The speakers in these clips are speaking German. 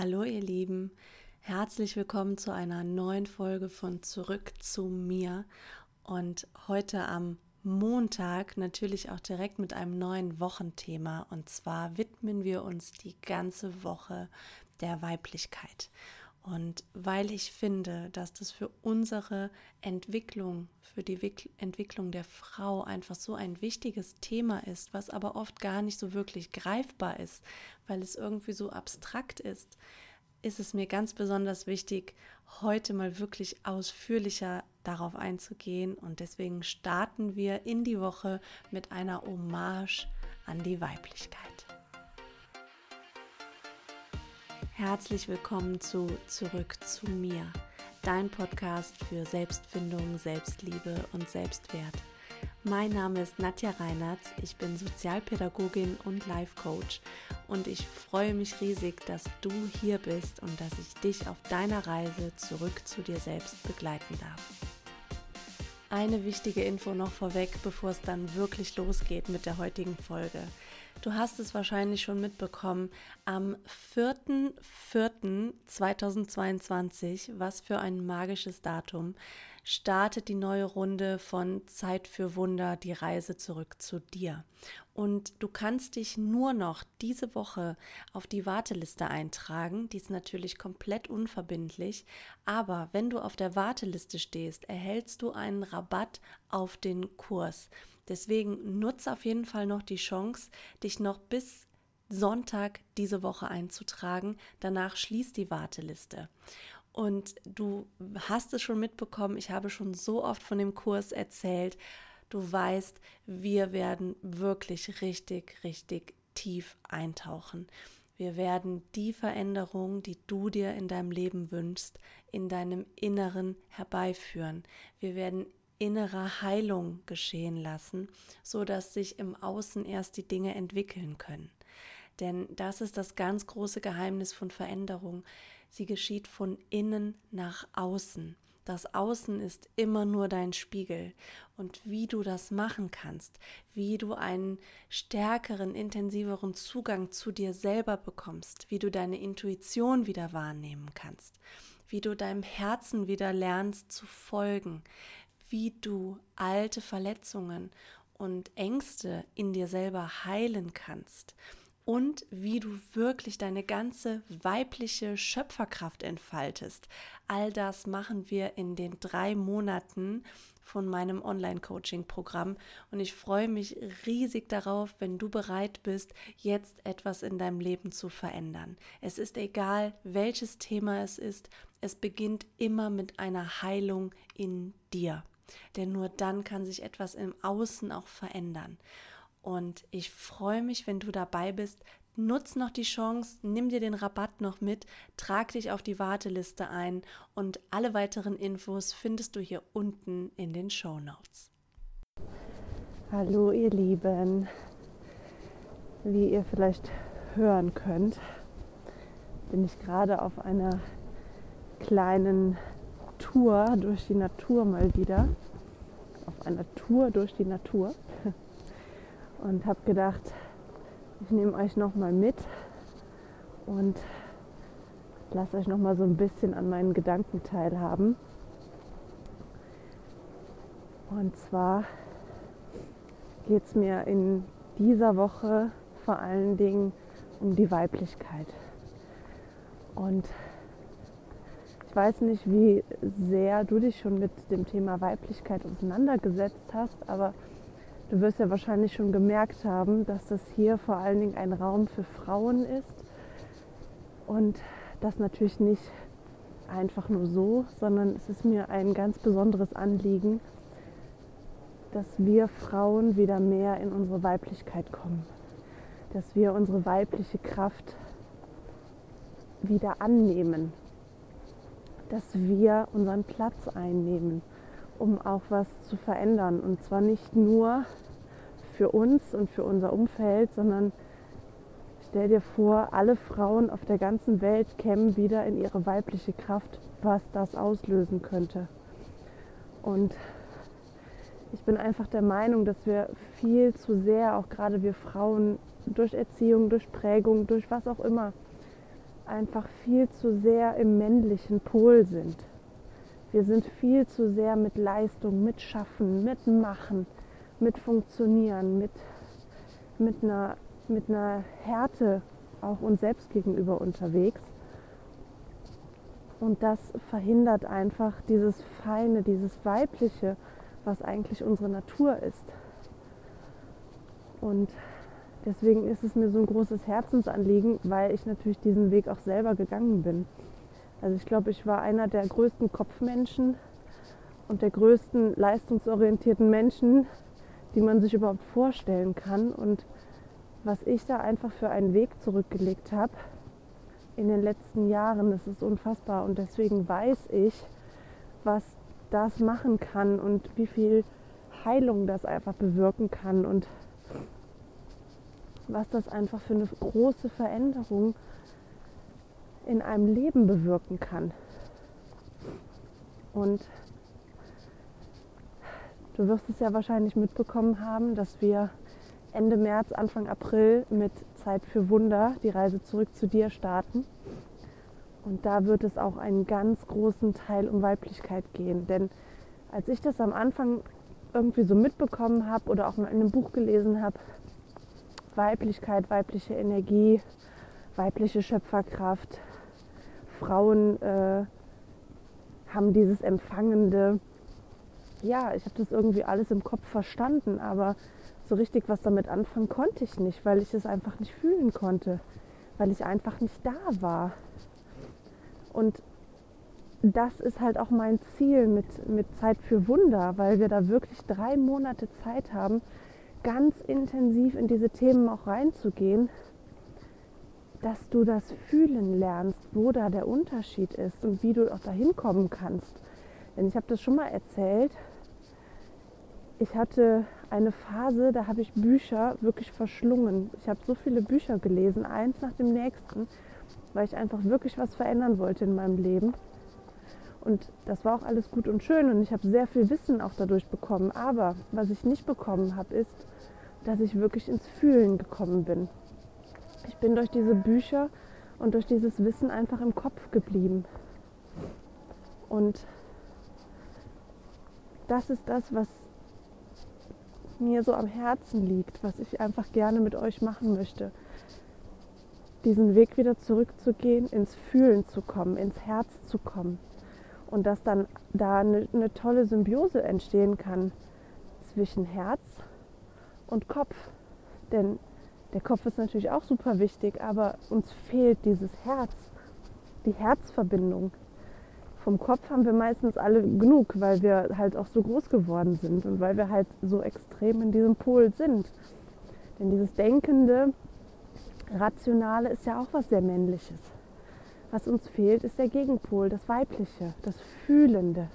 Hallo ihr Lieben, herzlich willkommen zu einer neuen Folge von Zurück zu mir. Und heute am Montag natürlich auch direkt mit einem neuen Wochenthema. Und zwar widmen wir uns die ganze Woche der Weiblichkeit. Und weil ich finde, dass das für unsere Entwicklung, für die Entwicklung der Frau einfach so ein wichtiges Thema ist, was aber oft gar nicht so wirklich greifbar ist, weil es irgendwie so abstrakt ist, ist es mir ganz besonders wichtig, heute mal wirklich ausführlicher darauf einzugehen. Und deswegen starten wir in die Woche mit einer Hommage an die Weiblichkeit. Herzlich willkommen zu Zurück zu mir, dein Podcast für Selbstfindung, Selbstliebe und Selbstwert. Mein Name ist Nadja Reinertz, ich bin Sozialpädagogin und Life Coach und ich freue mich riesig, dass du hier bist und dass ich dich auf deiner Reise zurück zu dir selbst begleiten darf. Eine wichtige Info noch vorweg, bevor es dann wirklich losgeht mit der heutigen Folge. Du hast es wahrscheinlich schon mitbekommen. Am 4.4.2022, was für ein magisches Datum, startet die neue Runde von Zeit für Wunder, die Reise zurück zu dir. Und du kannst dich nur noch diese Woche auf die Warteliste eintragen. Die ist natürlich komplett unverbindlich. Aber wenn du auf der Warteliste stehst, erhältst du einen Rabatt auf den Kurs. Deswegen nutze auf jeden Fall noch die Chance, dich noch bis Sonntag diese Woche einzutragen. Danach schließt die Warteliste. Und du hast es schon mitbekommen, ich habe schon so oft von dem Kurs erzählt. Du weißt, wir werden wirklich richtig, richtig tief eintauchen. Wir werden die Veränderung, die du dir in deinem Leben wünschst, in deinem Inneren herbeiführen. Wir werden innere Heilung geschehen lassen, so dass sich im Außen erst die Dinge entwickeln können. Denn das ist das ganz große Geheimnis von Veränderung. Sie geschieht von innen nach außen. Das Außen ist immer nur dein Spiegel. Und wie du das machen kannst, wie du einen stärkeren, intensiveren Zugang zu dir selber bekommst, wie du deine Intuition wieder wahrnehmen kannst, wie du deinem Herzen wieder lernst zu folgen, wie du alte Verletzungen und Ängste in dir selber heilen kannst und wie du wirklich deine ganze weibliche Schöpferkraft entfaltest. All das machen wir in den drei Monaten von meinem Online-Coaching-Programm und ich freue mich riesig darauf, wenn du bereit bist, jetzt etwas in deinem Leben zu verändern. Es ist egal, welches Thema es ist, es beginnt immer mit einer Heilung in dir. Denn nur dann kann sich etwas im Außen auch verändern. Und ich freue mich, wenn du dabei bist. Nutz noch die Chance, nimm dir den Rabatt noch mit, trag dich auf die Warteliste ein und alle weiteren Infos findest du hier unten in den Show Notes. Hallo ihr Lieben, wie ihr vielleicht hören könnt, bin ich gerade auf einer kleinen Tour durch die Natur mal wieder. Auf einer Tour durch die Natur. Und habe gedacht, ich nehme euch noch mal mit und lasse euch noch mal so ein bisschen an meinen Gedanken teilhaben. Und zwar geht es mir in dieser Woche vor allen Dingen um die Weiblichkeit. Und ich weiß nicht, wie sehr du dich schon mit dem Thema Weiblichkeit auseinandergesetzt hast, aber du wirst ja wahrscheinlich schon gemerkt haben, dass das hier vor allen Dingen ein Raum für Frauen ist. Und das natürlich nicht einfach nur so, sondern es ist mir ein ganz besonderes Anliegen, dass wir Frauen wieder mehr in unsere Weiblichkeit kommen, dass wir unsere weibliche Kraft wieder annehmen, dass wir unseren Platz einnehmen, um auch was zu verändern. Und zwar nicht nur für uns und für unser Umfeld, sondern stell dir vor, alle Frauen auf der ganzen Welt kämen wieder in ihre weibliche Kraft, was das auslösen könnte. Und ich bin einfach der Meinung, dass wir viel zu sehr, auch gerade wir Frauen, durch Erziehung, durch Prägung, durch was auch immer, einfach viel zu sehr im männlichen Pol sind. Wir sind viel zu sehr mit Leistung, mit Schaffen, mit Machen, mit Funktionieren, mit, mit, einer, mit einer Härte auch uns selbst gegenüber unterwegs. Und das verhindert einfach dieses Feine, dieses Weibliche, was eigentlich unsere Natur ist. Und deswegen ist es mir so ein großes Herzensanliegen, weil ich natürlich diesen Weg auch selber gegangen bin. Also ich glaube, ich war einer der größten Kopfmenschen und der größten leistungsorientierten Menschen, die man sich überhaupt vorstellen kann. Und was ich da einfach für einen Weg zurückgelegt habe in den letzten Jahren, das ist unfassbar. Und deswegen weiß ich, was das machen kann und wie viel Heilung das einfach bewirken kann und was das einfach für eine große Veränderung in einem Leben bewirken kann. Und du wirst es ja wahrscheinlich mitbekommen haben, dass wir Ende März, Anfang April mit Zeit für Wunder die Reise zurück zu dir starten. Und da wird es auch einen ganz großen Teil um Weiblichkeit gehen. Denn als ich das am Anfang irgendwie so mitbekommen habe oder auch mal in einem Buch gelesen habe, Weiblichkeit, weibliche Energie, weibliche Schöpferkraft, Frauen äh, haben dieses Empfangende. Ja, ich habe das irgendwie alles im Kopf verstanden, aber so richtig was damit anfangen konnte ich nicht, weil ich es einfach nicht fühlen konnte, weil ich einfach nicht da war. Und das ist halt auch mein Ziel mit, mit Zeit für Wunder, weil wir da wirklich drei Monate Zeit haben, ganz intensiv in diese Themen auch reinzugehen, dass du das fühlen lernst, wo da der Unterschied ist und wie du auch dahin kommen kannst. Denn ich habe das schon mal erzählt. Ich hatte eine Phase, da habe ich Bücher wirklich verschlungen. Ich habe so viele Bücher gelesen, eins nach dem nächsten, weil ich einfach wirklich was verändern wollte in meinem Leben. Und das war auch alles gut und schön und ich habe sehr viel Wissen auch dadurch bekommen. Aber was ich nicht bekommen habe, ist, dass ich wirklich ins Fühlen gekommen bin. Ich bin durch diese Bücher und durch dieses Wissen einfach im Kopf geblieben. Und das ist das, was mir so am Herzen liegt, was ich einfach gerne mit euch machen möchte. Diesen Weg wieder zurückzugehen, ins Fühlen zu kommen, ins Herz zu kommen. Und dass dann da eine, eine tolle Symbiose entstehen kann zwischen Herz und Kopf. Denn der Kopf ist natürlich auch super wichtig, aber uns fehlt dieses Herz, die Herzverbindung. Vom Kopf haben wir meistens alle genug, weil wir halt auch so groß geworden sind und weil wir halt so extrem in diesem Pol sind. Denn dieses Denkende, Rationale ist ja auch was sehr Männliches. Was uns fehlt, ist der Gegenpol, das Weibliche, das Fühlende,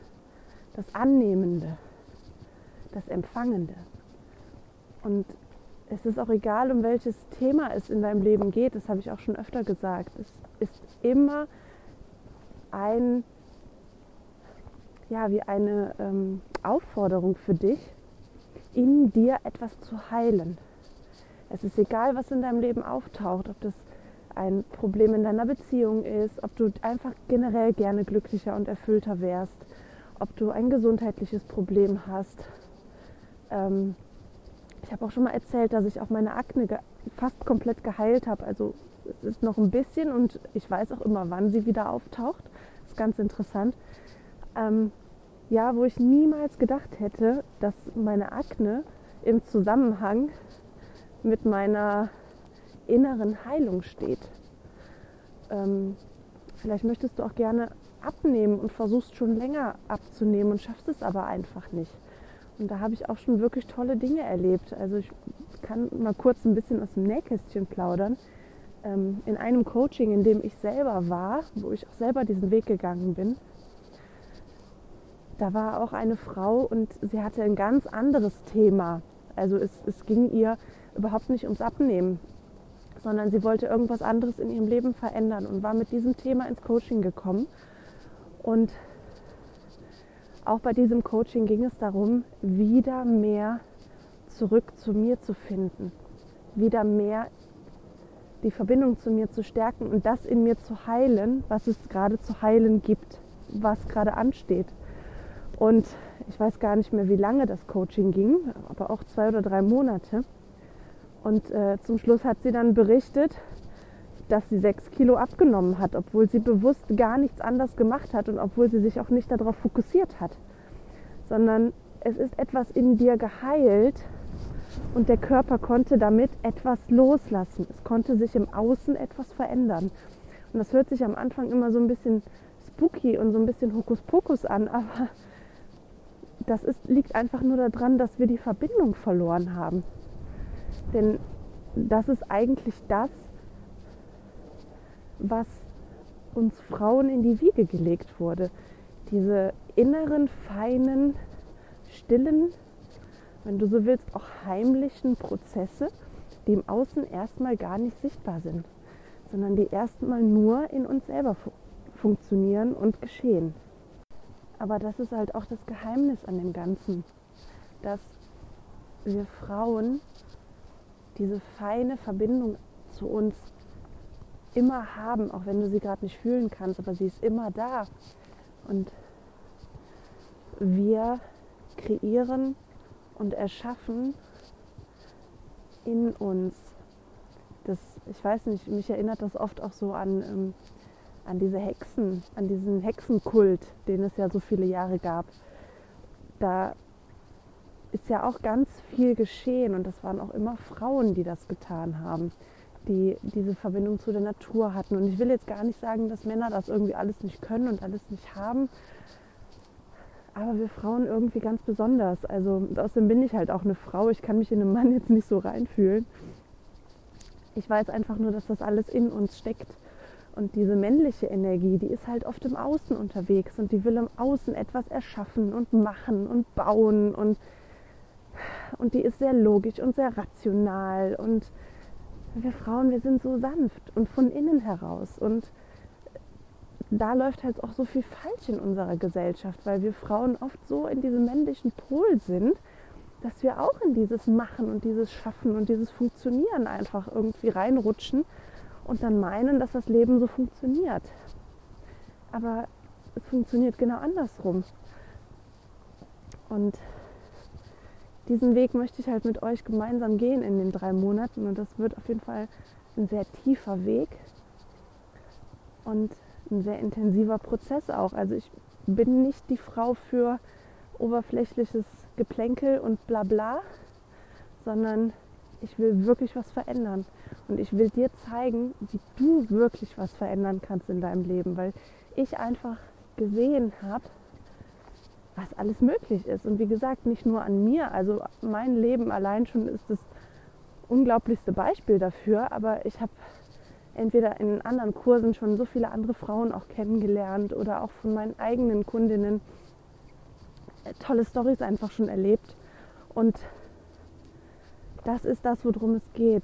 das Annehmende, das Empfangende. Und es ist auch egal, um welches Thema es in deinem Leben geht, das habe ich auch schon öfter gesagt. Es ist immer ein, ja, wie eine ähm, Aufforderung für dich, in dir etwas zu heilen. Es ist egal, was in deinem Leben auftaucht, ob das ein Problem in deiner Beziehung ist, ob du einfach generell gerne glücklicher und erfüllter wärst, ob du ein gesundheitliches Problem hast. Ähm, ich habe auch schon mal erzählt, dass ich auch meine Akne fast komplett geheilt habe. Also es ist noch ein bisschen und ich weiß auch immer, wann sie wieder auftaucht. Das ist ganz interessant. Ähm, ja, wo ich niemals gedacht hätte, dass meine Akne im Zusammenhang mit meiner inneren Heilung steht. Ähm, vielleicht möchtest du auch gerne abnehmen und versuchst schon länger abzunehmen und schaffst es aber einfach nicht. Und da habe ich auch schon wirklich tolle Dinge erlebt. Also ich kann mal kurz ein bisschen aus dem Nähkästchen plaudern. Ähm, in einem Coaching, in dem ich selber war, wo ich auch selber diesen Weg gegangen bin, da war auch eine Frau und sie hatte ein ganz anderes Thema. Also es, es ging ihr überhaupt nicht ums Abnehmen, sondern sie wollte irgendwas anderes in ihrem Leben verändern und war mit diesem Thema ins Coaching gekommen. Und auch bei diesem Coaching ging es darum, wieder mehr zurück zu mir zu finden, wieder mehr die Verbindung zu mir zu stärken und das in mir zu heilen, was es gerade zu heilen gibt, was gerade ansteht. Und ich weiß gar nicht mehr, wie lange das Coaching ging, aber auch zwei oder drei Monate. Und äh, zum Schluss hat sie dann berichtet, dass sie sechs Kilo abgenommen hat, obwohl sie bewusst gar nichts anders gemacht hat und obwohl sie sich auch nicht darauf fokussiert hat, sondern es ist etwas in dir geheilt und der Körper konnte damit etwas loslassen. Es konnte sich im Außen etwas verändern. Und das hört sich am Anfang immer so ein bisschen spooky und so ein bisschen Hokuspokus an, aber das ist, liegt einfach nur daran, dass wir die Verbindung verloren haben. Denn das ist eigentlich das, was uns Frauen in die Wiege gelegt wurde. Diese inneren, feinen, stillen, wenn du so willst, auch heimlichen Prozesse, die im Außen erstmal gar nicht sichtbar sind, sondern die erstmal nur in uns selber fu funktionieren und geschehen. Aber das ist halt auch das Geheimnis an dem Ganzen, dass wir Frauen diese feine Verbindung zu uns immer haben, auch wenn du sie gerade nicht fühlen kannst, aber sie ist immer da. Und wir kreieren und erschaffen in uns. Das, ich weiß nicht, mich erinnert das oft auch so an, ähm, an diese Hexen, an diesen Hexenkult, den es ja so viele Jahre gab. Da ist ja auch ganz viel geschehen und das waren auch immer Frauen, die das getan haben, die diese Verbindung zu der Natur hatten. Und ich will jetzt gar nicht sagen, dass Männer das irgendwie alles nicht können und alles nicht haben, aber wir Frauen irgendwie ganz besonders. Also außerdem bin ich halt auch eine Frau. Ich kann mich in einen Mann jetzt nicht so reinfühlen. Ich weiß einfach nur, dass das alles in uns steckt. Und diese männliche Energie, die ist halt oft im Außen unterwegs und die will im Außen etwas erschaffen und machen und bauen und, und die ist sehr logisch und sehr rational. Und wir Frauen, wir sind so sanft und von innen heraus. Und da läuft halt auch so viel falsch in unserer Gesellschaft, weil wir Frauen oft so in diesem männlichen Pol sind, dass wir auch in dieses Machen und dieses Schaffen und dieses Funktionieren einfach irgendwie reinrutschen und dann meinen, dass das Leben so funktioniert. Aber es funktioniert genau andersrum. Und diesen Weg möchte ich halt mit euch gemeinsam gehen in den drei Monaten und das wird auf jeden Fall ein sehr tiefer Weg. Und ein sehr intensiver Prozess auch. Also ich bin nicht die Frau für oberflächliches Geplänkel und bla bla, sondern ich will wirklich was verändern. Und ich will dir zeigen, wie du wirklich was verändern kannst in deinem Leben, weil ich einfach gesehen habe, was alles möglich ist. Und wie gesagt, nicht nur an mir, also mein Leben allein schon ist das unglaublichste Beispiel dafür, aber ich habe entweder in anderen Kursen schon so viele andere Frauen auch kennengelernt oder auch von meinen eigenen Kundinnen äh, tolle Stories einfach schon erlebt. Und das ist das, worum es geht.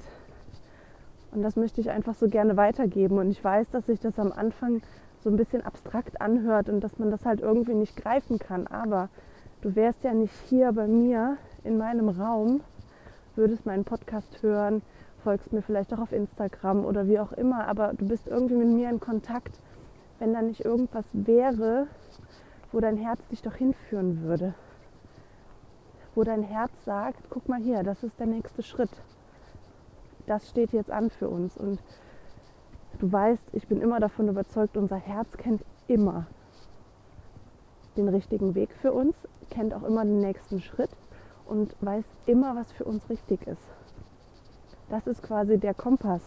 Und das möchte ich einfach so gerne weitergeben. Und ich weiß, dass sich das am Anfang so ein bisschen abstrakt anhört und dass man das halt irgendwie nicht greifen kann. Aber du wärst ja nicht hier bei mir in meinem Raum, würdest meinen Podcast hören, folgst mir vielleicht auch auf Instagram oder wie auch immer, aber du bist irgendwie mit mir in Kontakt, wenn da nicht irgendwas wäre, wo dein Herz dich doch hinführen würde. Wo dein Herz sagt, guck mal hier, das ist der nächste Schritt. Das steht jetzt an für uns. Und du weißt, ich bin immer davon überzeugt, unser Herz kennt immer den richtigen Weg für uns, kennt auch immer den nächsten Schritt und weiß immer, was für uns richtig ist. Das ist quasi der Kompass,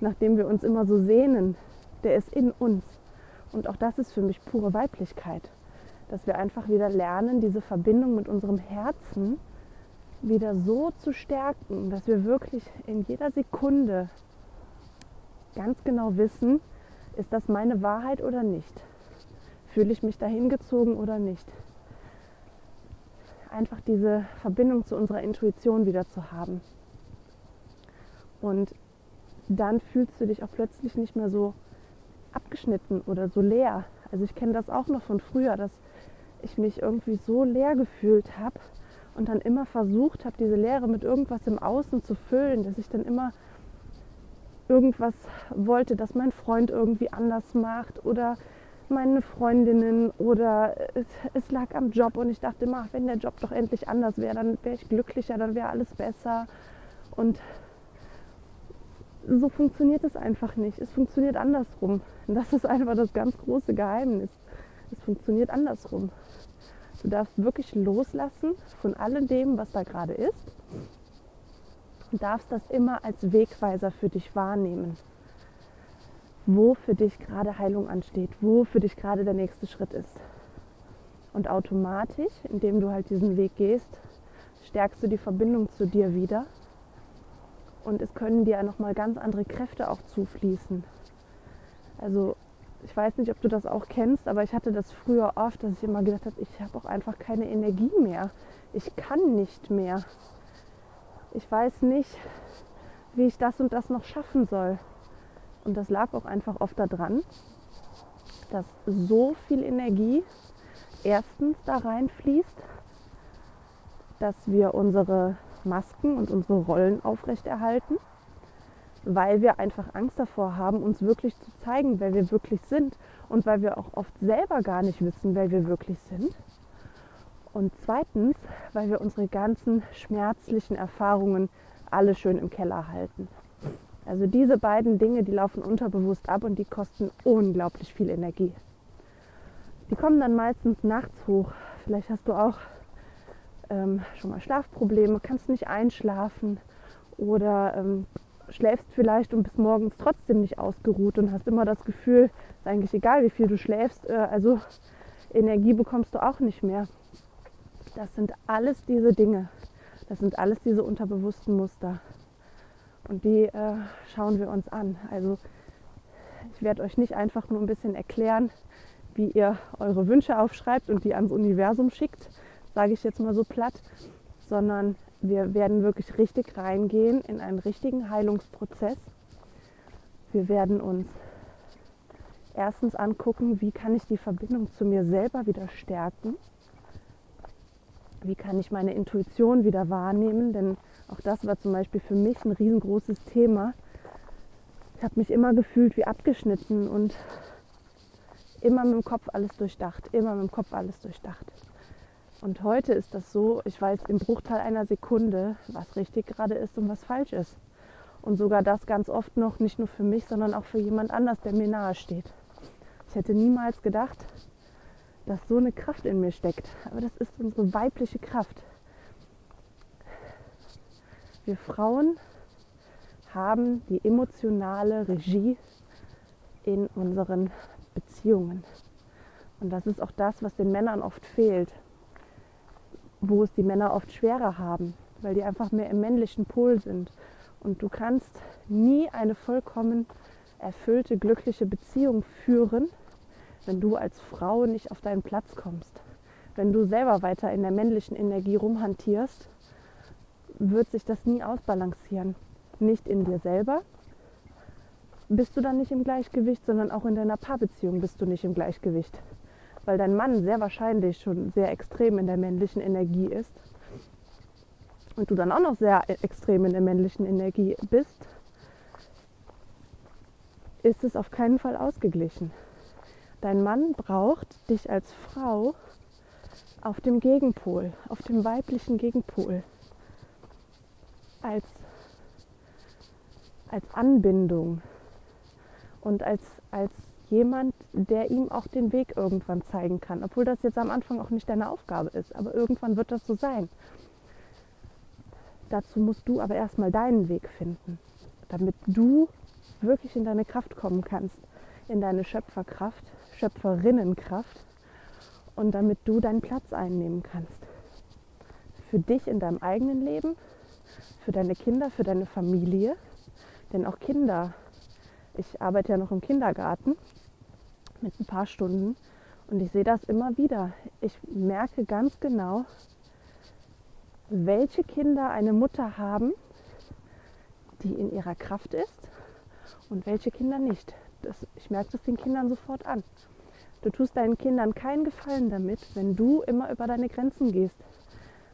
nach dem wir uns immer so sehnen. Der ist in uns. Und auch das ist für mich pure Weiblichkeit. Dass wir einfach wieder lernen, diese Verbindung mit unserem Herzen wieder so zu stärken, dass wir wirklich in jeder Sekunde ganz genau wissen, ist das meine Wahrheit oder nicht? Fühle ich mich dahin gezogen oder nicht? Einfach diese Verbindung zu unserer Intuition wieder zu haben. Und dann fühlst du dich auch plötzlich nicht mehr so abgeschnitten oder so leer. Also ich kenne das auch noch von früher, dass ich mich irgendwie so leer gefühlt habe und dann immer versucht habe, diese Leere mit irgendwas im Außen zu füllen, dass ich dann immer irgendwas wollte, dass mein Freund irgendwie anders macht oder meine Freundinnen oder es, es lag am Job und ich dachte immer, wenn der Job doch endlich anders wäre, dann wäre ich glücklicher, dann wäre alles besser. Und so funktioniert es einfach nicht. Es funktioniert andersrum. Und das ist einfach das ganz große Geheimnis. Es funktioniert andersrum. Du darfst wirklich loslassen von all dem, was da gerade ist. Und darfst das immer als Wegweiser für dich wahrnehmen wo für dich gerade Heilung ansteht, wo für dich gerade der nächste Schritt ist. Und automatisch, indem du halt diesen Weg gehst, stärkst du die Verbindung zu dir wieder. Und es können dir nochmal ganz andere Kräfte auch zufließen. Also ich weiß nicht, ob du das auch kennst, aber ich hatte das früher oft, dass ich immer gedacht habe, ich habe auch einfach keine Energie mehr. Ich kann nicht mehr. Ich weiß nicht, wie ich das und das noch schaffen soll. Und das lag auch einfach oft daran, dass so viel Energie erstens da reinfließt, dass wir unsere Masken und unsere Rollen aufrechterhalten, weil wir einfach Angst davor haben, uns wirklich zu zeigen, wer wir wirklich sind und weil wir auch oft selber gar nicht wissen, wer wir wirklich sind. Und zweitens, weil wir unsere ganzen schmerzlichen Erfahrungen alle schön im Keller halten. Also diese beiden Dinge, die laufen unterbewusst ab und die kosten unglaublich viel Energie. Die kommen dann meistens nachts hoch. Vielleicht hast du auch ähm, schon mal Schlafprobleme, kannst nicht einschlafen oder ähm, schläfst vielleicht und bist morgens trotzdem nicht ausgeruht und hast immer das Gefühl, ist eigentlich egal, wie viel du schläfst, äh, also Energie bekommst du auch nicht mehr. Das sind alles diese Dinge. Das sind alles diese unterbewussten Muster. Und die äh, schauen wir uns an. Also ich werde euch nicht einfach nur ein bisschen erklären, wie ihr eure Wünsche aufschreibt und die ans Universum schickt, sage ich jetzt mal so platt, sondern wir werden wirklich richtig reingehen in einen richtigen Heilungsprozess. Wir werden uns erstens angucken, wie kann ich die Verbindung zu mir selber wieder stärken. Wie kann ich meine Intuition wieder wahrnehmen? Denn auch das war zum Beispiel für mich ein riesengroßes Thema. Ich habe mich immer gefühlt wie abgeschnitten und immer mit dem Kopf alles durchdacht, immer mit dem Kopf alles durchdacht. Und heute ist das so, ich weiß im Bruchteil einer Sekunde, was richtig gerade ist und was falsch ist. Und sogar das ganz oft noch nicht nur für mich, sondern auch für jemand anders, der mir nahe steht. Ich hätte niemals gedacht, dass so eine Kraft in mir steckt. Aber das ist unsere weibliche Kraft. Wir Frauen haben die emotionale Regie in unseren Beziehungen. Und das ist auch das, was den Männern oft fehlt, wo es die Männer oft schwerer haben, weil die einfach mehr im männlichen Pol sind. Und du kannst nie eine vollkommen erfüllte, glückliche Beziehung führen, wenn du als Frau nicht auf deinen Platz kommst. Wenn du selber weiter in der männlichen Energie rumhantierst wird sich das nie ausbalancieren. Nicht in dir selber bist du dann nicht im Gleichgewicht, sondern auch in deiner Paarbeziehung bist du nicht im Gleichgewicht. Weil dein Mann sehr wahrscheinlich schon sehr extrem in der männlichen Energie ist und du dann auch noch sehr extrem in der männlichen Energie bist, ist es auf keinen Fall ausgeglichen. Dein Mann braucht dich als Frau auf dem Gegenpol, auf dem weiblichen Gegenpol als, als Anbindung und als, als jemand, der ihm auch den Weg irgendwann zeigen kann. Obwohl das jetzt am Anfang auch nicht deine Aufgabe ist, aber irgendwann wird das so sein. Dazu musst du aber erstmal deinen Weg finden, damit du wirklich in deine Kraft kommen kannst, in deine Schöpferkraft, Schöpferinnenkraft und damit du deinen Platz einnehmen kannst. Für dich in deinem eigenen Leben, für deine Kinder, für deine Familie. Denn auch Kinder, ich arbeite ja noch im Kindergarten mit ein paar Stunden und ich sehe das immer wieder. Ich merke ganz genau, welche Kinder eine Mutter haben, die in ihrer Kraft ist und welche Kinder nicht. Das, ich merke das den Kindern sofort an. Du tust deinen Kindern keinen Gefallen damit, wenn du immer über deine Grenzen gehst.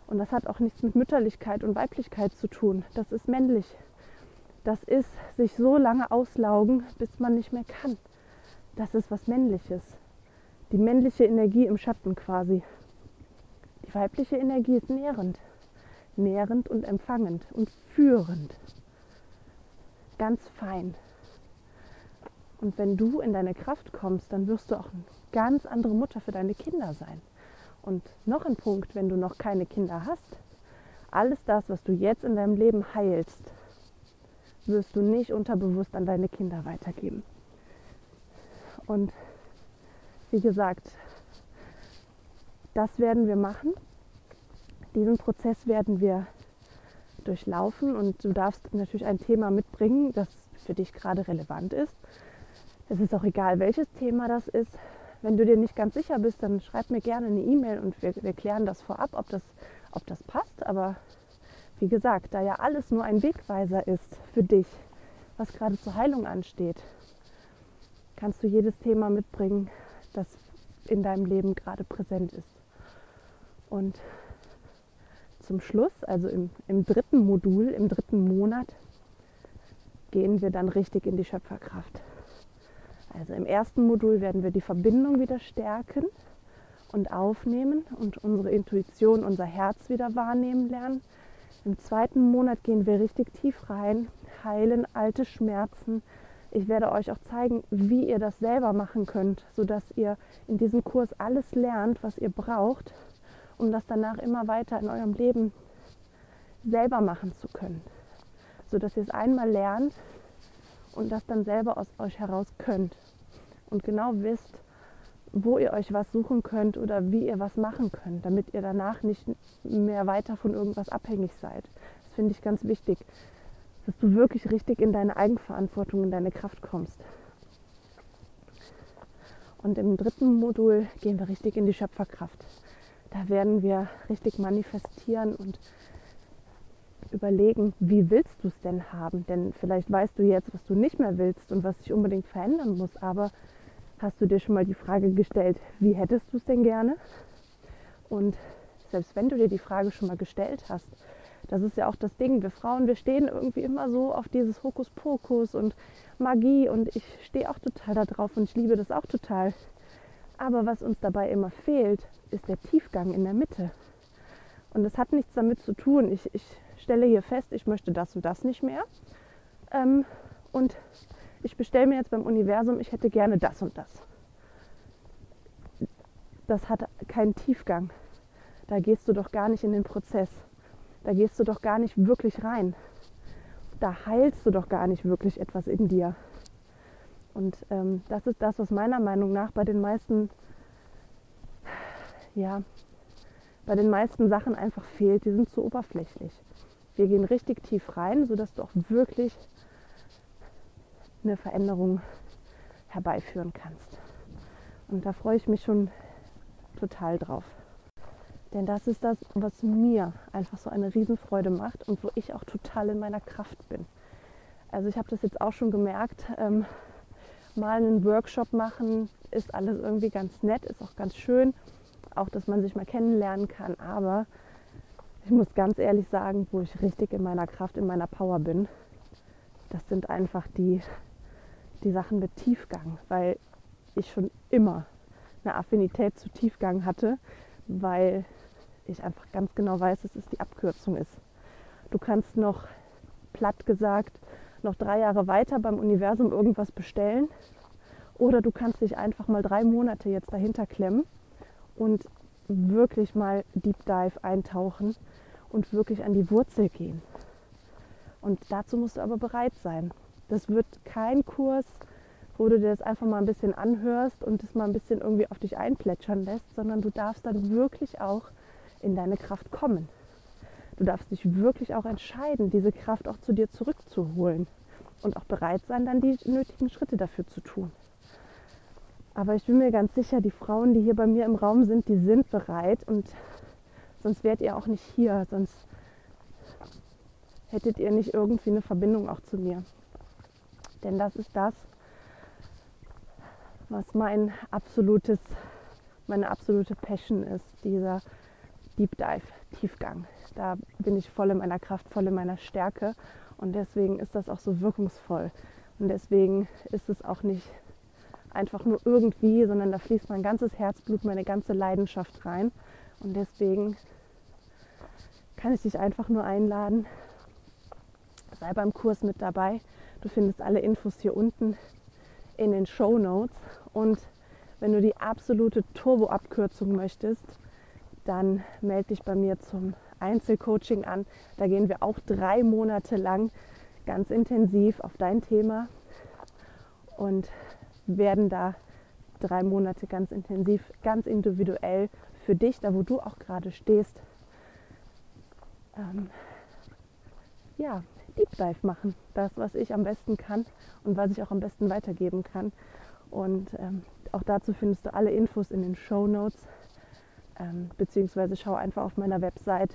Und das hat auch nichts mit Mütterlichkeit und Weiblichkeit zu tun. Das ist männlich. Das ist sich so lange auslaugen, bis man nicht mehr kann. Das ist was Männliches. Die männliche Energie im Schatten quasi. Die weibliche Energie ist nährend. Nährend und empfangend und führend. Ganz fein. Und wenn du in deine Kraft kommst, dann wirst du auch eine ganz andere Mutter für deine Kinder sein. Und noch ein Punkt, wenn du noch keine Kinder hast, alles das, was du jetzt in deinem Leben heilst, wirst du nicht unterbewusst an deine Kinder weitergeben. Und wie gesagt, das werden wir machen. Diesen Prozess werden wir durchlaufen und du darfst natürlich ein Thema mitbringen, das für dich gerade relevant ist. Es ist auch egal, welches Thema das ist. Wenn du dir nicht ganz sicher bist, dann schreib mir gerne eine E-Mail und wir, wir klären das vorab, ob das, ob das passt. Aber wie gesagt, da ja alles nur ein Wegweiser ist für dich, was gerade zur Heilung ansteht, kannst du jedes Thema mitbringen, das in deinem Leben gerade präsent ist. Und zum Schluss, also im, im dritten Modul, im dritten Monat, gehen wir dann richtig in die Schöpferkraft. Also im ersten Modul werden wir die Verbindung wieder stärken und aufnehmen und unsere Intuition, unser Herz wieder wahrnehmen lernen. Im zweiten Monat gehen wir richtig tief rein, heilen alte Schmerzen. Ich werde euch auch zeigen, wie ihr das selber machen könnt, sodass ihr in diesem Kurs alles lernt, was ihr braucht, um das danach immer weiter in eurem Leben selber machen zu können. Sodass ihr es einmal lernt und das dann selber aus euch heraus könnt. Und genau wisst, wo ihr euch was suchen könnt oder wie ihr was machen könnt, damit ihr danach nicht mehr weiter von irgendwas abhängig seid. Das finde ich ganz wichtig, dass du wirklich richtig in deine Eigenverantwortung, in deine Kraft kommst. Und im dritten Modul gehen wir richtig in die Schöpferkraft. Da werden wir richtig manifestieren und überlegen, wie willst du es denn haben? Denn vielleicht weißt du jetzt, was du nicht mehr willst und was sich unbedingt verändern muss, aber Hast du dir schon mal die Frage gestellt, wie hättest du es denn gerne? Und selbst wenn du dir die Frage schon mal gestellt hast, das ist ja auch das Ding, wir Frauen, wir stehen irgendwie immer so auf dieses Hokuspokus und Magie und ich stehe auch total darauf und ich liebe das auch total. Aber was uns dabei immer fehlt, ist der Tiefgang in der Mitte. Und das hat nichts damit zu tun. Ich, ich stelle hier fest, ich möchte das und das nicht mehr. Ähm, und ich bestelle mir jetzt beim Universum, ich hätte gerne das und das. Das hat keinen Tiefgang. Da gehst du doch gar nicht in den Prozess. Da gehst du doch gar nicht wirklich rein. Da heilst du doch gar nicht wirklich etwas in dir. Und ähm, das ist das, was meiner Meinung nach bei den meisten, ja, bei den meisten Sachen einfach fehlt. Die sind zu oberflächlich. Wir gehen richtig tief rein, sodass du auch wirklich eine Veränderung herbeiführen kannst. Und da freue ich mich schon total drauf. Denn das ist das, was mir einfach so eine Riesenfreude macht und wo ich auch total in meiner Kraft bin. Also ich habe das jetzt auch schon gemerkt, ähm, mal einen Workshop machen ist alles irgendwie ganz nett, ist auch ganz schön, auch dass man sich mal kennenlernen kann. Aber ich muss ganz ehrlich sagen, wo ich richtig in meiner Kraft, in meiner Power bin, das sind einfach die die Sachen mit Tiefgang, weil ich schon immer eine Affinität zu Tiefgang hatte, weil ich einfach ganz genau weiß, dass es die Abkürzung ist. Du kannst noch, platt gesagt, noch drei Jahre weiter beim Universum irgendwas bestellen oder du kannst dich einfach mal drei Monate jetzt dahinter klemmen und wirklich mal Deep Dive eintauchen und wirklich an die Wurzel gehen. Und dazu musst du aber bereit sein. Das wird kein Kurs, wo du dir das einfach mal ein bisschen anhörst und es mal ein bisschen irgendwie auf dich einplätschern lässt, sondern du darfst dann wirklich auch in deine Kraft kommen. Du darfst dich wirklich auch entscheiden, diese Kraft auch zu dir zurückzuholen und auch bereit sein, dann die nötigen Schritte dafür zu tun. Aber ich bin mir ganz sicher, die Frauen, die hier bei mir im Raum sind, die sind bereit und sonst wärt ihr auch nicht hier, sonst hättet ihr nicht irgendwie eine Verbindung auch zu mir. Denn das ist das, was mein absolutes, meine absolute Passion ist, dieser Deep Dive, Tiefgang. Da bin ich voll in meiner Kraft, voll in meiner Stärke Und deswegen ist das auch so wirkungsvoll. Und deswegen ist es auch nicht einfach nur irgendwie, sondern da fließt mein ganzes Herzblut, meine ganze Leidenschaft rein. Und deswegen kann ich dich einfach nur einladen, sei beim Kurs mit dabei. Du findest alle Infos hier unten in den Show Notes. Und wenn du die absolute Turbo-Abkürzung möchtest, dann melde dich bei mir zum Einzelcoaching an. Da gehen wir auch drei Monate lang ganz intensiv auf dein Thema und werden da drei Monate ganz intensiv, ganz individuell für dich, da wo du auch gerade stehst, ähm, ja, Deep Dive machen. Das, was ich am besten kann und was ich auch am besten weitergeben kann. Und ähm, auch dazu findest du alle Infos in den Show Notes, ähm, beziehungsweise schau einfach auf meiner Website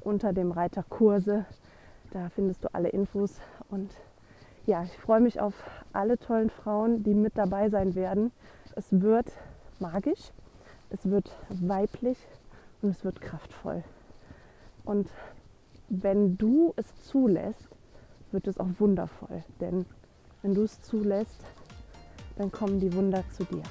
unter dem Reiter Kurse. Da findest du alle Infos und ja, ich freue mich auf alle tollen Frauen, die mit dabei sein werden. Es wird magisch, es wird weiblich und es wird kraftvoll. Und wenn du es zulässt, wird es auch wundervoll. Denn wenn du es zulässt, dann kommen die Wunder zu dir.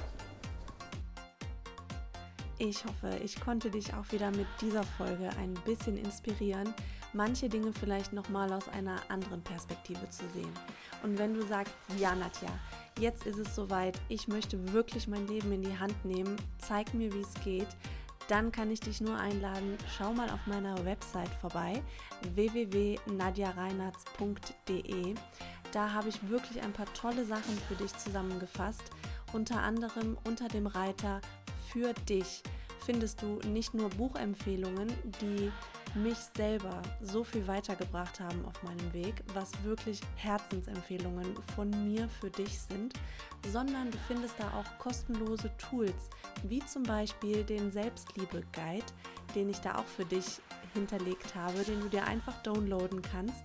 Ich hoffe, ich konnte dich auch wieder mit dieser Folge ein bisschen inspirieren, manche Dinge vielleicht nochmal aus einer anderen Perspektive zu sehen. Und wenn du sagst, ja Nadja, jetzt ist es soweit, ich möchte wirklich mein Leben in die Hand nehmen, zeig mir, wie es geht, dann kann ich dich nur einladen, schau mal auf meiner Website vorbei, www.nadjareinartz.de. Da habe ich wirklich ein paar tolle Sachen für dich zusammengefasst. Unter anderem unter dem Reiter für dich findest du nicht nur Buchempfehlungen, die mich selber so viel weitergebracht haben auf meinem Weg, was wirklich Herzensempfehlungen von mir für dich sind, sondern du findest da auch kostenlose Tools, wie zum Beispiel den Selbstliebe-Guide, den ich da auch für dich hinterlegt habe, den du dir einfach downloaden kannst.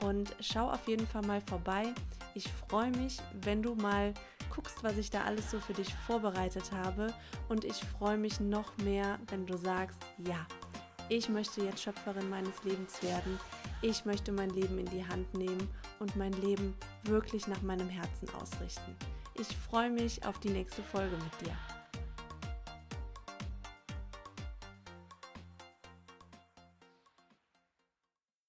Und schau auf jeden Fall mal vorbei. Ich freue mich, wenn du mal guckst, was ich da alles so für dich vorbereitet habe. Und ich freue mich noch mehr, wenn du sagst, ja, ich möchte jetzt Schöpferin meines Lebens werden. Ich möchte mein Leben in die Hand nehmen und mein Leben wirklich nach meinem Herzen ausrichten. Ich freue mich auf die nächste Folge mit dir.